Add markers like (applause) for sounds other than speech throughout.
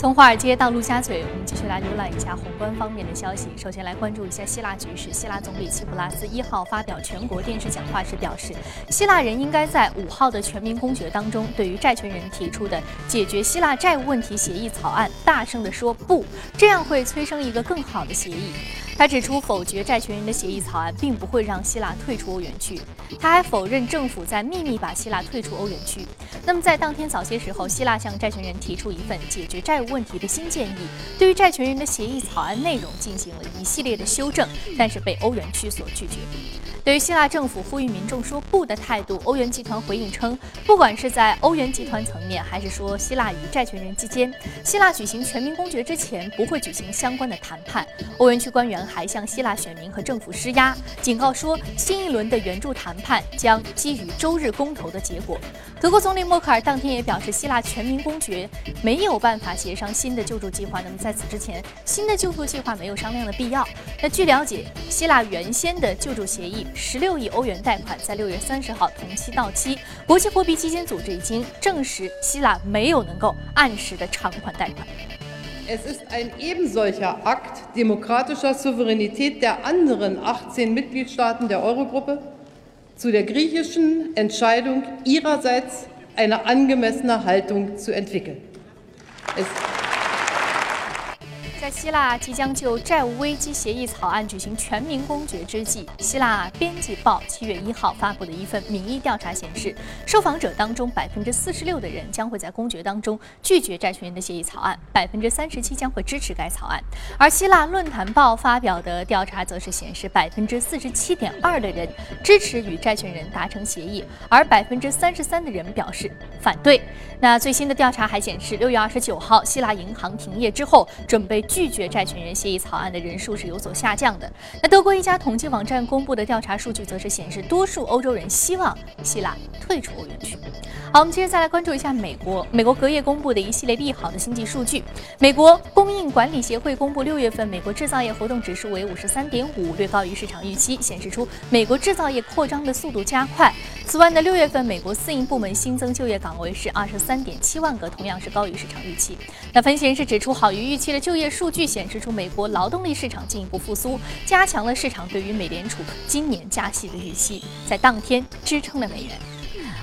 从华尔街到陆家嘴，我们继续来浏览一下宏观方面的消息。首先来关注一下希腊局势。希腊总理齐普拉斯一号发表全国电视讲话时表示，希腊人应该在五号的全民公决当中，对于债权人提出的解决希腊债务问题协议草案大声地说不，这样会催生一个更好的协议。他指出，否决债权人的协议草案并不会让希腊退出欧元区。他还否认政府在秘密把希腊退出欧元区。那么，在当天早些时候，希腊向债权人提出一份解决债务问题的新建议，对于债权人的协议草案内容进行了一系列的修正，但是被欧元区所拒绝。对于希腊政府呼吁民众说不的态度，欧元集团回应称，不管是在欧元集团层面，还是说希腊与债权人之间，希腊举行全民公决之前不会举行相关的谈判。欧元区官员还向希腊选民和政府施压，警告说新一轮的援助谈判将基于周日公投的结果。德国总理默克尔当天也表示，希腊全民公决没有办法协商新的救助计划。那么在此之前，新的救助计划没有商量的必要。那据了解，希腊原先的救助协议。十六亿欧元贷款在六月三十号同期到期，国际货币基金组织已经证实希腊没有能够按时的偿还贷款。Es ist ein ebensolcher Akt demokratischer Souveränität der anderen 18 Mitgliedstaaten der Eurogruppe zu der griechischen Entscheidung ihrerseits eine angemessene Haltung zu entwickeln. Es 在希腊即将就债务危机协议草案举行全民公决之际，希腊编辑报七月一号发布的一份民意调查显示，受访者当中百分之四十六的人将会在公决当中拒绝债权人的协议草案，百分之三十七将会支持该草案。而希腊论坛报发表的调查则是显示，百分之四十七点二的人支持与债权人达成协议，而百分之三十三的人表示反对。那最新的调查还显示，六月二十九号希腊银行停业之后，准备。拒绝债权人协议草案的人数是有所下降的。那德国一家统计网站公布的调查数据则是显示，多数欧洲人希望希腊退出欧元区。好，我们接着再来关注一下美国。美国隔夜公布的一系列利好的经济数据。美国供应管理协会公布，六月份美国制造业活动指数为五十三点五，略高于市场预期，显示出美国制造业扩张的速度加快。此外呢，六月份美国私营部门新增就业岗位是二十三点七万个，同样是高于市场预期。那分析人士指出，好于预期的就业数据显示出美国劳动力市场进一步复苏，加强了市场对于美联储今年加息的预期，在当天支撑了美元。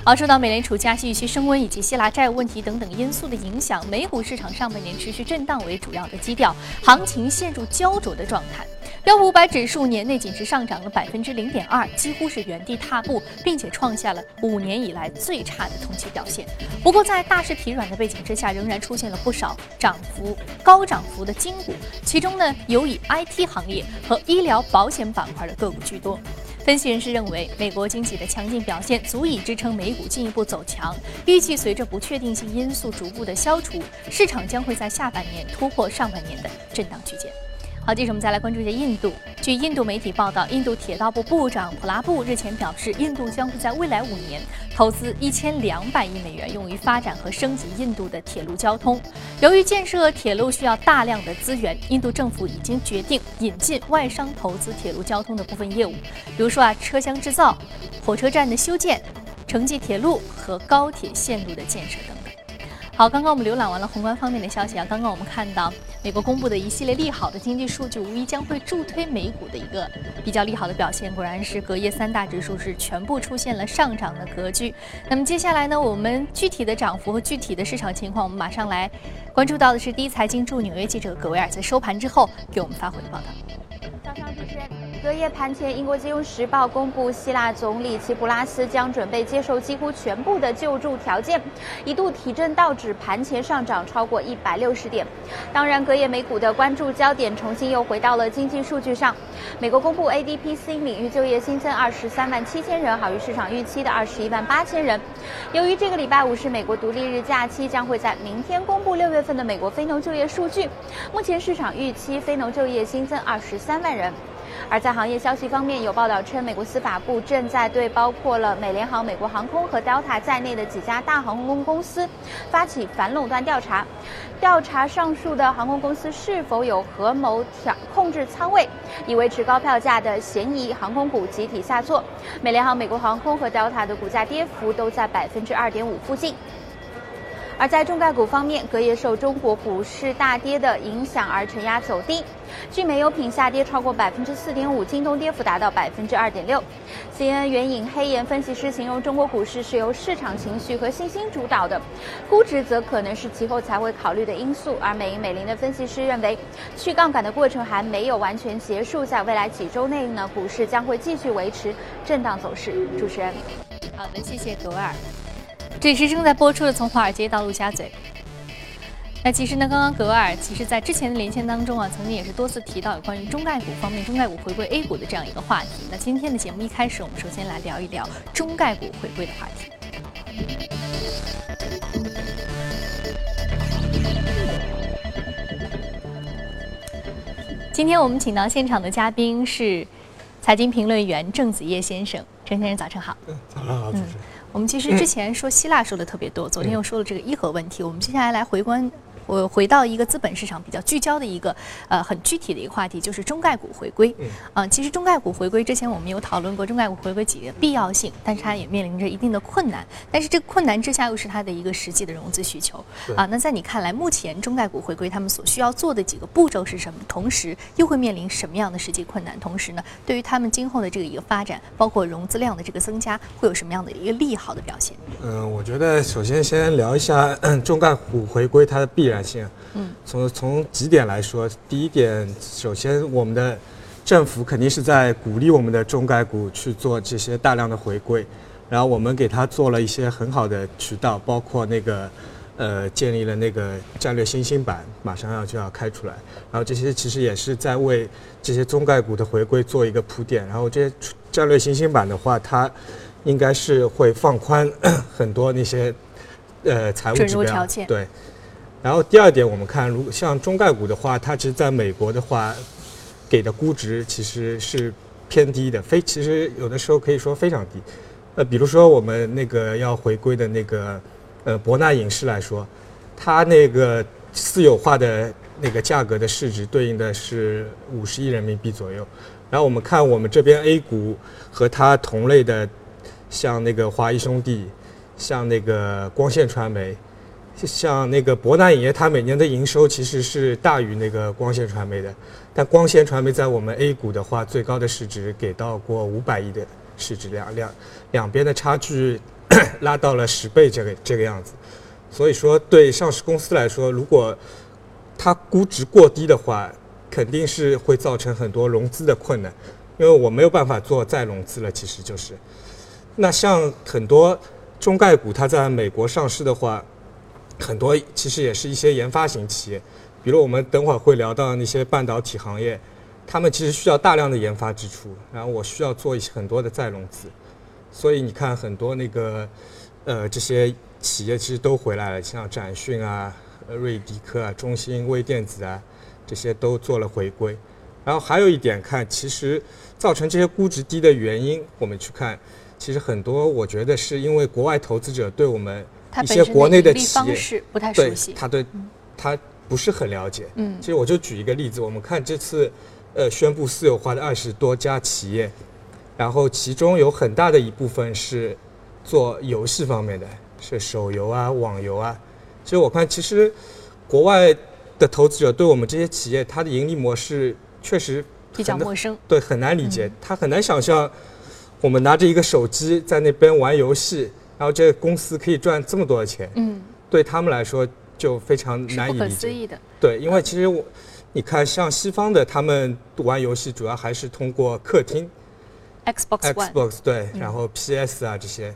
而受到美联储加息预期升温以及希腊债务问题等等因素的影响，美股市场上半年持续震荡为主要的基调，行情陷入焦灼的状态。标普五百指数年内仅是上涨了百分之零点二，几乎是原地踏步，并且创下了五年以来最差的同期表现。不过，在大势疲软的背景之下，仍然出现了不少涨幅高涨幅的金股，其中呢，有以 IT 行业和医疗保险板块的个股居多。分析人士认为，美国经济的强劲表现足以支撑美股进一步走强，预计随着不确定性因素逐步的消除，市场将会在下半年突破上半年的震荡区间。好，接着我们再来关注一下印度。据印度媒体报道，印度铁道部部长普拉布日前表示，印度将会在未来五年投资一千两百亿美元，用于发展和升级印度的铁路交通。由于建设铁路需要大量的资源，印度政府已经决定引进外商投资铁路交通的部分业务，比如说啊，车厢制造、火车站的修建、城际铁路和高铁线路的建设等。好，刚刚我们浏览完了宏观方面的消息啊。刚刚我们看到美国公布的一系列利好的经济数据，无疑将会助推美股的一个比较利好的表现。果然是隔夜三大指数是全部出现了上涨的格局。那么接下来呢，我们具体的涨幅和具体的市场情况，我们马上来关注到的是第一财经驻纽约记者葛维尔在收盘之后给我们发回的报道。早上主持人。隔夜盘前，英国金融时报公布，希腊总理齐普拉斯将准备接受几乎全部的救助条件，一度提振道指盘前上涨超过一百六十点。当然，隔夜美股的关注焦点重新又回到了经济数据上。美国公布 ADP 新领域就业新增二十三万七千人，好于市场预期的二十一万八千人。由于这个礼拜五是美国独立日假期，将会在明天公布六月份的美国非农就业数据。目前市场预期非农就业新增二十三万人。而在行业消息方面，有报道称，美国司法部正在对包括了美联航、美国航空和 Delta 在内的几家大航空公司发起反垄断调查，调查上述的航空公司是否有合谋调控制仓位，以维持高票价的嫌疑。航空股集体下挫，美联航、美国航空和 Delta 的股价跌幅都在百分之二点五附近。而在中概股方面，隔夜受中国股市大跌的影响而承压走低。聚美优品下跌超过百分之四点五，京东跌幅达到百分之二点六。CNN 援引黑岩分析师形容中国股市是由市场情绪和信心主导的，估值则可能是其后才会考虑的因素。而美银美林的分析师认为，去杠杆的过程还没有完全结束，在未来几周内呢，股市将会继续维持震荡走势。主持人，好的，谢谢格尔。这里是正在播出的《从华尔街到陆家嘴》。那其实呢，刚刚格尔其实在之前的连线当中啊，曾经也是多次提到有关于中概股方面，中概股回归 A 股的这样一个话题。那今天的节目一开始，我们首先来聊一聊中概股回归的话题。今天我们请到现场的嘉宾是财经评论员郑子叶先生，郑先生早晨好。早上好，主持人。我们其实之前说希腊说的特别多，昨天又说了这个伊核问题，我们接下来来回观。我回到一个资本市场比较聚焦的一个呃很具体的一个话题，就是中概股回归。嗯，其实中概股回归之前我们有讨论过中概股回归几个必要性，但是它也面临着一定的困难。但是这个困难之下又是它的一个实际的融资需求。啊，那在你看来，目前中概股回归他们所需要做的几个步骤是什么？同时又会面临什么样的实际困难？同时呢，对于他们今后的这个一个发展，包括融资量的这个增加，会有什么样的一个利好的表现？嗯，我觉得首先先聊一下 (clears throat) 中概股回归它的必然性。嗯，从从几点来说，第一点，首先我们的政府肯定是在鼓励我们的中概股去做这些大量的回归，然后我们给它做了一些很好的渠道，包括那个呃建立了那个战略新兴板，马上要就要开出来，然后这些其实也是在为这些中概股的回归做一个铺垫，然后这些战略新兴板的话，它应该是会放宽 (coughs) 很多那些呃财务指标，对。然后第二点，我们看，如果像中概股的话，它其实在美国的话，给的估值其实是偏低的，非其实有的时候可以说非常低。呃，比如说我们那个要回归的那个呃博纳影视来说，它那个私有化的那个价格的市值对应的是五十亿人民币左右。然后我们看我们这边 A 股和它同类的，像那个华谊兄弟，像那个光线传媒。像那个博纳影业，它每年的营收其实是大于那个光线传媒的，但光线传媒在我们 A 股的话，最高的市值给到过五百亿的市值，两两两边的差距拉到了十倍这个这个样子。所以说，对上市公司来说，如果它估值过低的话，肯定是会造成很多融资的困难，因为我没有办法做再融资了。其实就是，那像很多中概股，它在美国上市的话。很多其实也是一些研发型企业，比如我们等会儿会聊到那些半导体行业，他们其实需要大量的研发支出，然后我需要做一些很多的再融资，所以你看很多那个呃这些企业其实都回来了，像展讯啊、瑞迪科啊、中芯微电子啊这些都做了回归。然后还有一点看，其实造成这些估值低的原因，我们去看，其实很多我觉得是因为国外投资者对我们。一些国内的企业不太熟悉，他对，他不是很了解。嗯，其实我就举一个例子，我们看这次，呃，宣布私有化的二十多家企业，然后其中有很大的一部分是做游戏方面的，是手游啊、网游啊。其实我看，其实国外的投资者对我们这些企业，它的盈利模式确实比较陌生，对，很难理解，他很难想象我们拿着一个手机在那边玩游戏。然后这个公司可以赚这么多的钱，嗯，对他们来说就非常难以理解。思议的。对，因为其实我，你看像西方的，他们玩游戏主要还是通过客厅，Xbox Xbox 对，然后 PS 啊这些，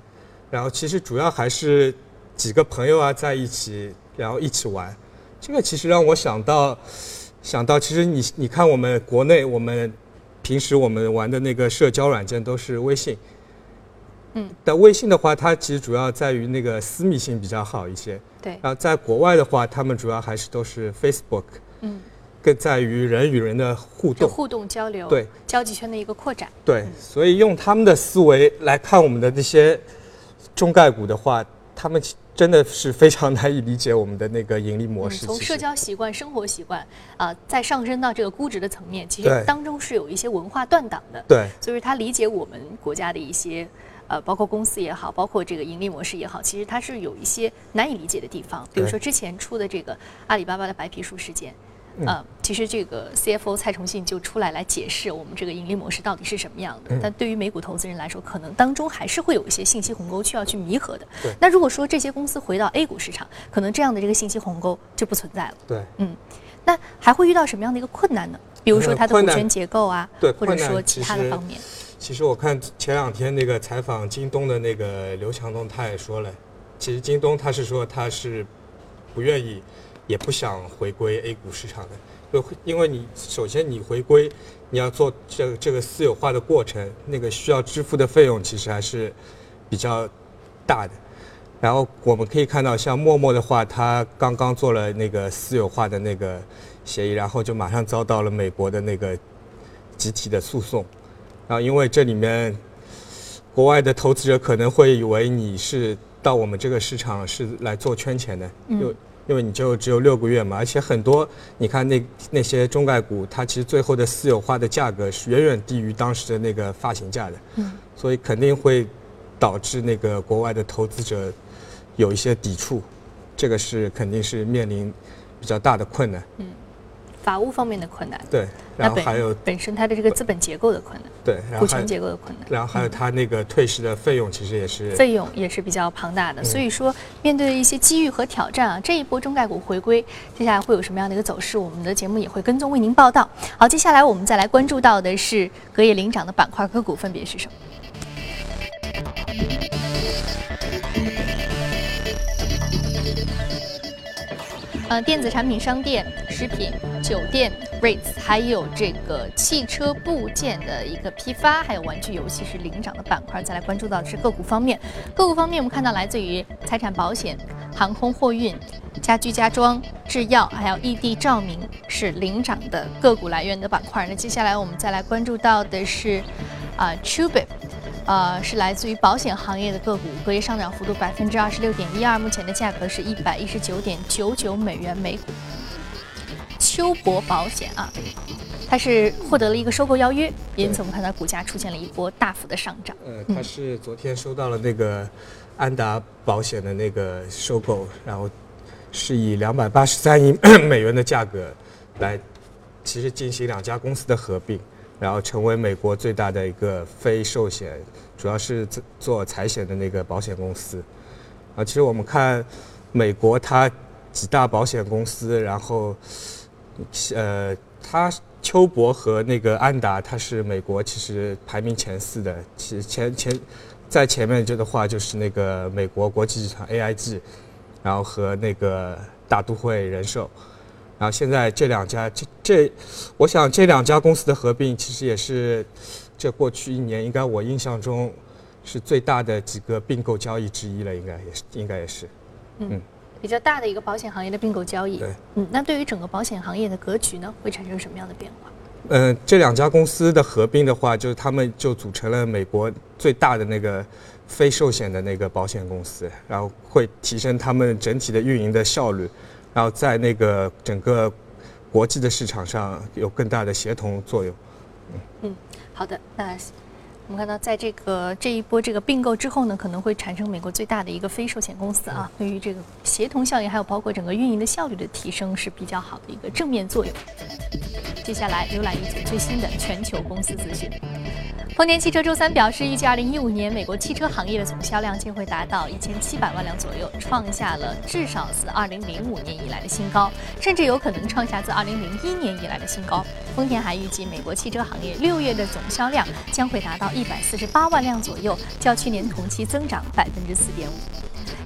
然后其实主要还是几个朋友啊在一起，然后一起玩。这个其实让我想到，想到其实你你看我们国内我们平时我们玩的那个社交软件都是微信。嗯，但微信的话，它其实主要在于那个私密性比较好一些。对。然后在国外的话，他们主要还是都是 Facebook。嗯。更在于人与人的互动。互动交流。对。交际圈的一个扩展。对。所以用他们的思维来看我们的那些中概股的话，他们真的是非常难以理解我们的那个盈利模式。从社交习惯、生活习惯啊，再上升到这个估值的层面，其实当中是有一些文化断档的。对。所以他理解我们国家的一些。呃，包括公司也好，包括这个盈利模式也好，其实它是有一些难以理解的地方。比如说之前出的这个阿里巴巴的白皮书事件，呃，其实这个 CFO 蔡崇信就出来来解释我们这个盈利模式到底是什么样的。但对于美股投资人来说，可能当中还是会有一些信息鸿沟需要去弥合的。那如果说这些公司回到 A 股市场，可能这样的这个信息鸿沟就不存在了。对，嗯，那还会遇到什么样的一个困难呢？比如说它的股权结构啊，对，或者说其他的方面。其实我看前两天那个采访京东的那个刘强东，他也说了，其实京东他是说他是不愿意，也不想回归 A 股市场的，因为因为你首先你回归，你要做这这个私有化的过程，那个需要支付的费用其实还是比较大的。然后我们可以看到，像陌陌的话，他刚刚做了那个私有化的那个协议，然后就马上遭到了美国的那个集体的诉讼。啊，因为这里面国外的投资者可能会以为你是到我们这个市场是来做圈钱的，因为因为你就只有六个月嘛，而且很多你看那那些中概股，它其实最后的私有化的价格是远远低于当时的那个发行价的，所以肯定会导致那个国外的投资者有一些抵触，这个是肯定是面临比较大的困难。法务方面的困难，对，然后还有本身它的这个资本结构的困难，对，股权结构的困难，然后还有它那个退市的费用，其实也是费用也是比较庞大的。所以说，面对一些机遇和挑战啊，这一波中概股回归，接下来会有什么样的一个走势？我们的节目也会跟踪为您报道。好，接下来我们再来关注到的是隔夜领涨的板块个股分别是什么？呃，电子产品商店、食品、酒店、REITs，还有这个汽车部件的一个批发，还有玩具游戏是领涨的板块。再来关注到的是个股方面，个股方面我们看到来自于财产保险、航空货运、家居家装、制药，还有异地照明是领涨的个股来源的板块。那接下来我们再来关注到的是啊 t r u b i 呃，是来自于保险行业的个股，隔夜上涨幅度百分之二十六点一二，目前的价格是一百一十九点九九美元每股。秋博保险啊，它是获得了一个收购邀约，因此我们看到股价出现了一波大幅的上涨。呃，它是昨天收到了那个安达保险的那个收购，然后是以两百八十三亿 (coughs) 美元的价格来，其实进行两家公司的合并。然后成为美国最大的一个非寿险，主要是做财险的那个保险公司。啊，其实我们看美国它几大保险公司，然后呃，它丘博和那个安达，它是美国其实排名前四的。其前前在前面就的话就是那个美国国际集团 AIG，然后和那个大都会人寿。然后现在这两家，这这，我想这两家公司的合并，其实也是这过去一年应该我印象中是最大的几个并购交易之一了，应该也是，应该也是，嗯，比较大的一个保险行业的并购交易。对，嗯，那对于整个保险行业的格局呢，会产生什么样的变化？嗯，这两家公司的合并的话，就是他们就组成了美国最大的那个非寿险的那个保险公司，然后会提升他们整体的运营的效率。然后在那个整个国际的市场上有更大的协同作用。嗯，好的。那我们看到，在这个这一波这个并购之后呢，可能会产生美国最大的一个非寿险公司啊，对于这个协同效应，还有包括整个运营的效率的提升是比较好的一个正面作用。接下来浏览一组最新的全球公司资讯。丰田汽车周三表示，预计2015年美国汽车行业的总销量将会达到1700万辆左右，创下了至少自2005年以来的新高，甚至有可能创下自2001年以来的新高。丰田还预计，美国汽车行业六月的总销量将会达到148万辆左右，较去年同期增长4.5%。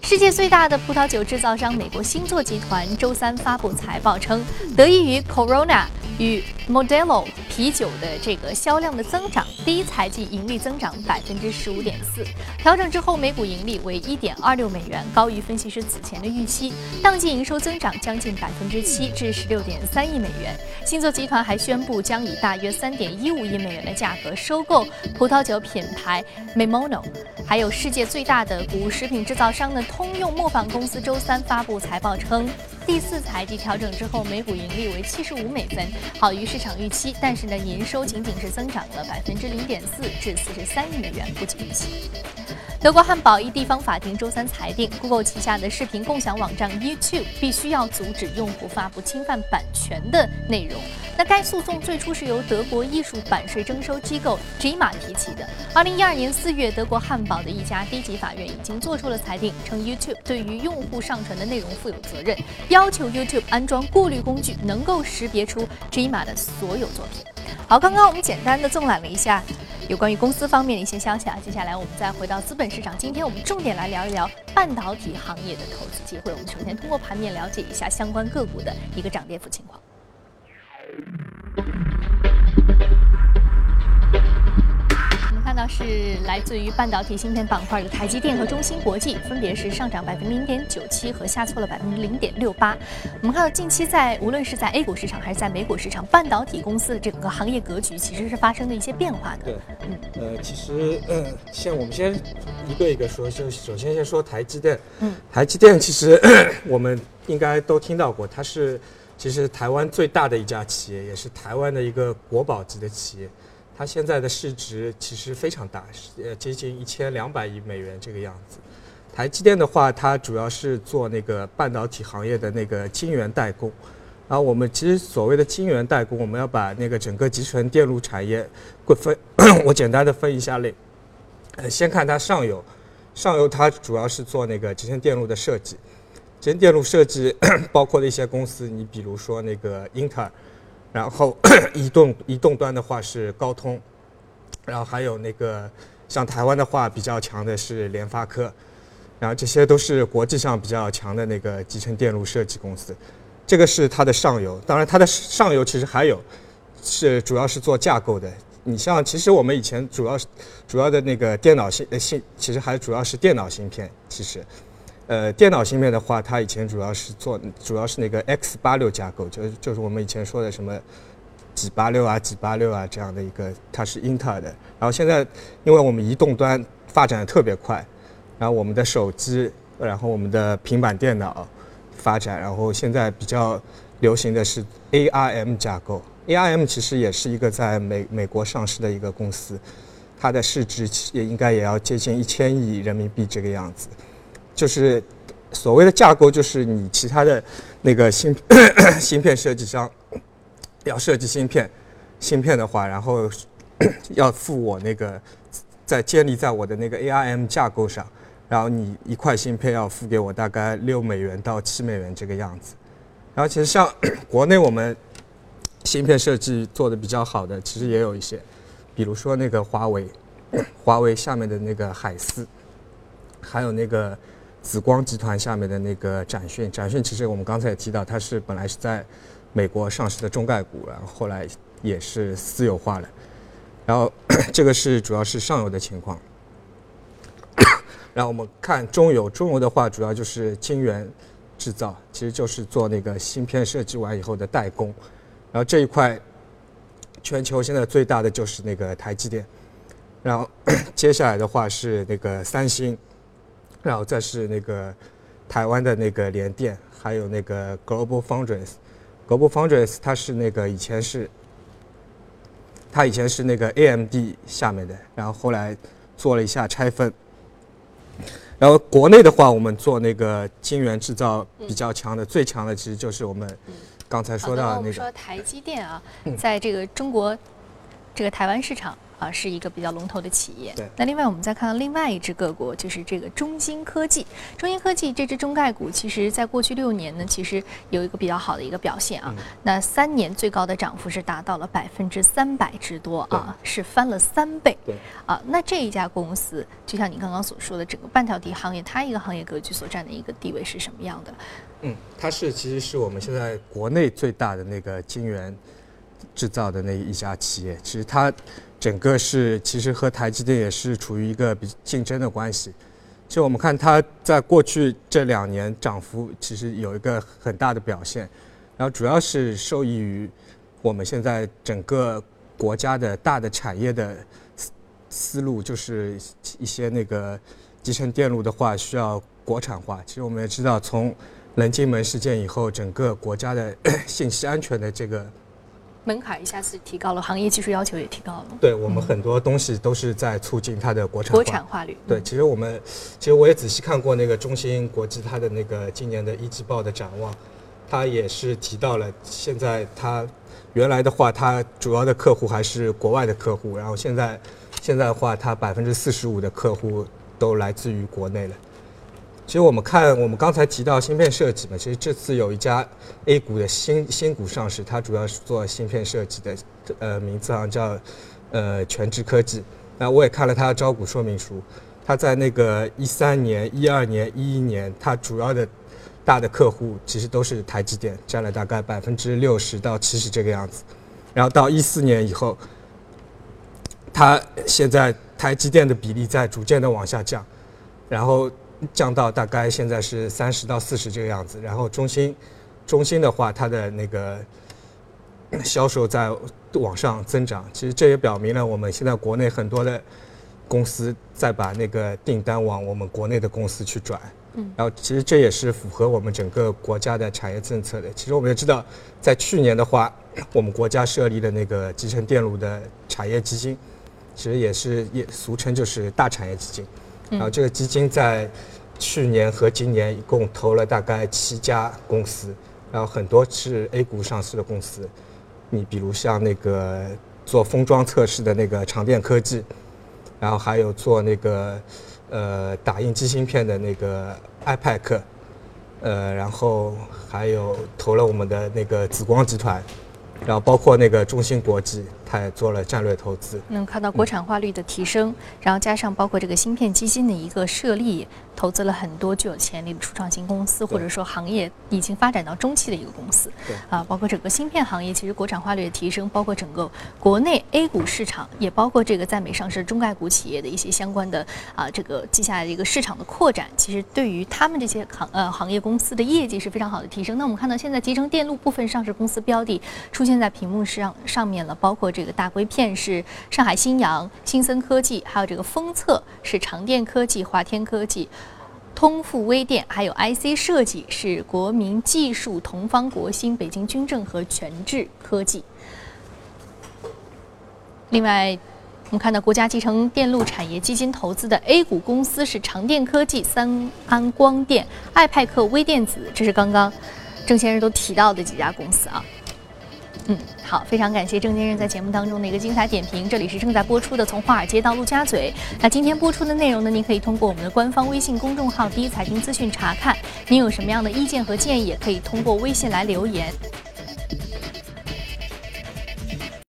世界最大的葡萄酒制造商美国星座集团周三发布财报称，得益于 Corona。与 Modelo 啤酒的这个销量的增长，第一财季盈利增长百分之十五点四，调整之后每股盈利为一点二六美元，高于分析师此前的预期。当季营收增长将近百分之七，至十六点三亿美元。星座集团还宣布将以大约三点一五亿美元的价格收购葡萄酒品牌 Memono。还有世界最大的谷物食品制造商的通用磨坊公司周三发布财报称。第四财季调整之后，每股盈利为七十五美分，好于市场预期，但是呢，营收仅仅是增长了百分之零点四，至四十三亿美元，不及预期。德国汉堡一地方法庭周三裁定，Google 旗下的视频共享网站 YouTube 必须要阻止用户发布侵犯版权的内容。那该诉讼最初是由德国艺术版税征收机构 GEMA 提起的。二零一二年四月，德国汉堡的一家低级法院已经做出了裁定，称 YouTube 对于用户上传的内容负有责任，要求 YouTube 安装过滤工具，能够识别出 GEMA 的所有作品。好，刚刚我们简单的纵览了一下。有关于公司方面的一些消息啊，接下来我们再回到资本市场。今天我们重点来聊一聊半导体行业的投资机会。我们首先通过盘面了解一下相关个股的一个涨跌幅情况。看到是来自于半导体芯片板块的台积电和中芯国际，分别是上涨百分之零点九七和下挫了百分之零点六八。我们看到近期在无论是在 A 股市场还是在美股市场，半导体公司的整个行业格局其实是发生了一些变化的。对，嗯，呃，其实，嗯，先我们先一个一个说，就首先先说台积电。嗯，台积电其实 (coughs) 我们应该都听到过，它是其实台湾最大的一家企业，也是台湾的一个国宝级的企业。它现在的市值其实非常大，呃，接近一千两百亿美元这个样子。台积电的话，它主要是做那个半导体行业的那个晶圆代工。然后我们其实所谓的晶圆代工，我们要把那个整个集成电路产业分，我简单的分一下类。呃，先看它上游，上游它主要是做那个集成电路的设计。集成电路设计 (coughs) 包括的一些公司，你比如说那个英特尔。然后移动移动端的话是高通，然后还有那个像台湾的话比较强的是联发科，然后这些都是国际上比较强的那个集成电路设计公司，这个是它的上游。当然它的上游其实还有是主要是做架构的。你像其实我们以前主要是主要的那个电脑芯芯，其实还主要是电脑芯片，其实。呃，电脑芯片的话，它以前主要是做，主要是那个 X 八六架构，就是就是我们以前说的什么几八六啊、几八六啊这样的一个，它是英特尔的。然后现在，因为我们移动端发展的特别快，然后我们的手机，然后我们的平板电脑发展，然后现在比较流行的是 ARM 架构。ARM 其实也是一个在美美国上市的一个公司，它的市值也应该也要接近一千亿人民币这个样子。就是所谓的架构，就是你其他的那个芯 (coughs) 芯片设计商要设计芯片，芯片的话，然后要付我那个在建立在我的那个 ARM 架构上，然后你一块芯片要付给我大概六美元到七美元这个样子。然后其实像 (clears throat) 国内我们芯片设计做的比较好的，其实也有一些，比如说那个华为，华为下面的那个海思，还有那个。紫光集团下面的那个展讯，展讯其实我们刚才也提到，它是本来是在美国上市的中概股，然后后来也是私有化了。然后 (coughs) 这个是主要是上游的情况。(coughs) 然后我们看中游，中游的话主要就是晶圆制造，其实就是做那个芯片设计完以后的代工。然后这一块，全球现在最大的就是那个台积电。然后 (coughs) 接下来的话是那个三星。然后再是那个台湾的那个联电，还有那个 Global Foundries。Global Foundries 它是那个以前是，它以前是那个 AMD 下面的，然后后来做了一下拆分。然后国内的话，我们做那个晶圆制造比较强的，最强的其实就是我们刚才说到的那个。我们说台积电啊，在这个中国这个台湾市场。啊，是一个比较龙头的企业。对。那另外，我们再看到另外一只个股，就是这个中芯科技。中芯科技这只中概股，其实在过去六年呢，其实有一个比较好的一个表现啊。那三年最高的涨幅是达到了百分之三百之多啊，是翻了三倍。对。啊，那这一家公司，就像你刚刚所说的，整个半导体行业，它一个行业格局所占的一个地位是什么样的？嗯，它是其实是我们现在国内最大的那个晶圆制造的那一家企业。其实它。整个是其实和台积电也是处于一个比竞争的关系。就我们看它在过去这两年涨幅其实有一个很大的表现，然后主要是受益于我们现在整个国家的大的产业的思思路，就是一些那个集成电路的话需要国产化。其实我们也知道，从棱镜门事件以后，整个国家的 (coughs) 信息安全的这个门槛一下子提高了，行业技术要求也提高了。对我们很多东西都是在促进它的国产化。国产化率。对，其实我们，其实我也仔细看过那个中芯国际它的那个今年的一季报的展望，它也是提到了现在它原来的话，它主要的客户还是国外的客户，然后现在现在的话，它百分之四十五的客户都来自于国内了。其实我们看，我们刚才提到芯片设计嘛，其实这次有一家 A 股的新新股上市，它主要是做芯片设计的，呃，名字好像叫呃全智科技。那我也看了它的招股说明书，它在那个一三年、一二年、一一年，它主要的大的客户其实都是台积电，占了大概百分之六十到七十这个样子。然后到一四年以后，它现在台积电的比例在逐渐的往下降，然后。降到大概现在是三十到四十这个样子，然后中心，中心的话，它的那个销售在往上增长，其实这也表明了我们现在国内很多的公司在把那个订单往我们国内的公司去转，嗯，然后其实这也是符合我们整个国家的产业政策的。其实我们也知道，在去年的话，我们国家设立的那个集成电路的产业基金，其实也是也俗称就是大产业基金。然后这个基金在去年和今年一共投了大概七家公司，然后很多是 A 股上市的公司。你比如像那个做封装测试的那个长电科技，然后还有做那个呃打印机芯片的那个 iPac，呃，然后还有投了我们的那个紫光集团，然后包括那个中芯国际。它也做了战略投资，能看到国产化率的提升，然后加上包括这个芯片基金的一个设立，投资了很多具有潜力的初创型公司，或者说行业已经发展到中期的一个公司。对啊，包括整个芯片行业，其实国产化率的提升，包括整个国内 A 股市场，也包括这个在美上市中概股企业的一些相关的啊，这个接下来的一个市场的扩展，其实对于他们这些行呃行业公司的业绩是非常好的提升。那我们看到现在集成电路部分上市公司标的出现在屏幕上上面了，包括。个大硅片是上海新阳、新森科技，还有这个封测是长电科技、华天科技、通富微电，还有 IC 设计是国民技术、同方国芯、北京军政和全智科技。另外，我们看到国家集成电路产业基金投资的 A 股公司是长电科技、三安光电、爱派克微电子，这是刚刚郑先生都提到的几家公司啊。嗯，好，非常感谢郑先生在节目当中的一个精彩点评。这里是正在播出的《从华尔街到陆家嘴》。那今天播出的内容呢，您可以通过我们的官方微信公众号“第一财经资讯”查看。您有什么样的意见和建议，也可以通过微信来留言。